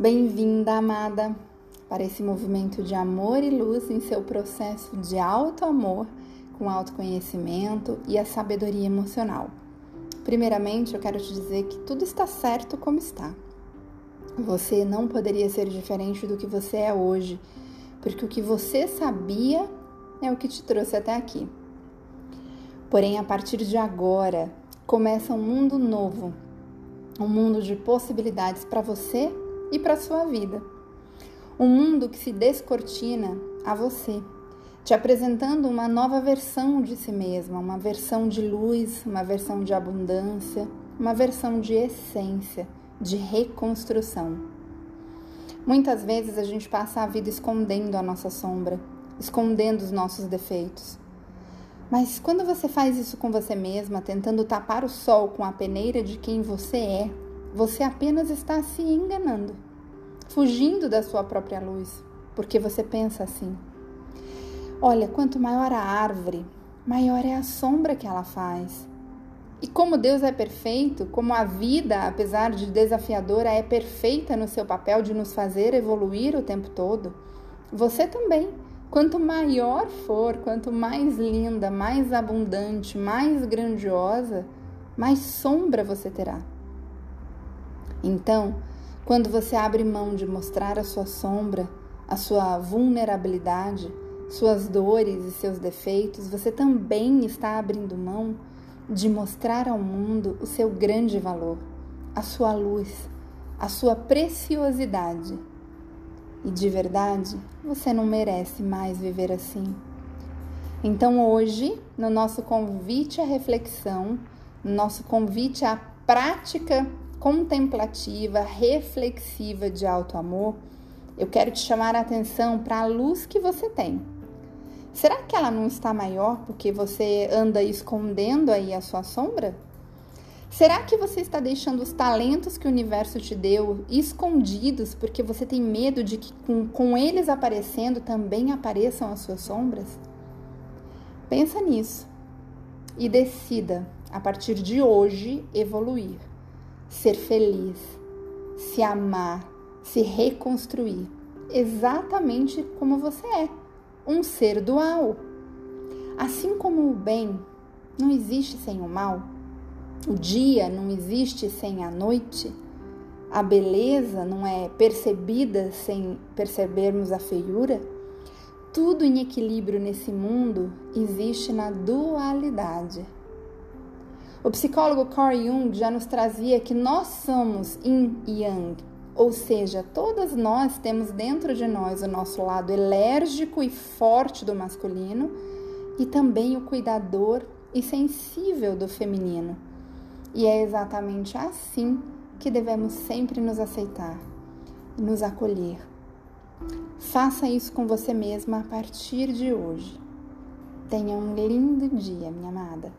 Bem-vinda, amada, para esse movimento de amor e luz em seu processo de auto-amor com autoconhecimento e a sabedoria emocional. Primeiramente, eu quero te dizer que tudo está certo como está. Você não poderia ser diferente do que você é hoje, porque o que você sabia é o que te trouxe até aqui. Porém, a partir de agora, começa um mundo novo, um mundo de possibilidades para você e para sua vida. Um mundo que se descortina a você, te apresentando uma nova versão de si mesma, uma versão de luz, uma versão de abundância, uma versão de essência, de reconstrução. Muitas vezes a gente passa a vida escondendo a nossa sombra, escondendo os nossos defeitos. Mas quando você faz isso com você mesma, tentando tapar o sol com a peneira de quem você é, você apenas está se enganando, fugindo da sua própria luz, porque você pensa assim: olha, quanto maior a árvore, maior é a sombra que ela faz. E como Deus é perfeito, como a vida, apesar de desafiadora, é perfeita no seu papel de nos fazer evoluir o tempo todo, você também. Quanto maior for, quanto mais linda, mais abundante, mais grandiosa, mais sombra você terá. Então, quando você abre mão de mostrar a sua sombra, a sua vulnerabilidade, suas dores e seus defeitos, você também está abrindo mão de mostrar ao mundo o seu grande valor, a sua luz, a sua preciosidade. E de verdade, você não merece mais viver assim. Então, hoje, no nosso convite à reflexão, no nosso convite à prática contemplativa, reflexiva de alto amor, eu quero te chamar a atenção para a luz que você tem. Será que ela não está maior porque você anda escondendo aí a sua sombra? Será que você está deixando os talentos que o universo te deu escondidos porque você tem medo de que com, com eles aparecendo também apareçam as suas sombras? Pensa nisso e decida, a partir de hoje, evoluir ser feliz, se amar, se reconstruir, exatamente como você é, um ser dual. Assim como o bem não existe sem o mal, o dia não existe sem a noite, a beleza não é percebida sem percebermos a feiura, tudo em equilíbrio nesse mundo existe na dualidade. O psicólogo Carl Jung já nos trazia que nós somos yin e yang, ou seja, todas nós temos dentro de nós o nosso lado enérgico e forte do masculino e também o cuidador e sensível do feminino. E é exatamente assim que devemos sempre nos aceitar nos acolher. Faça isso com você mesma a partir de hoje. Tenha um lindo dia, minha amada.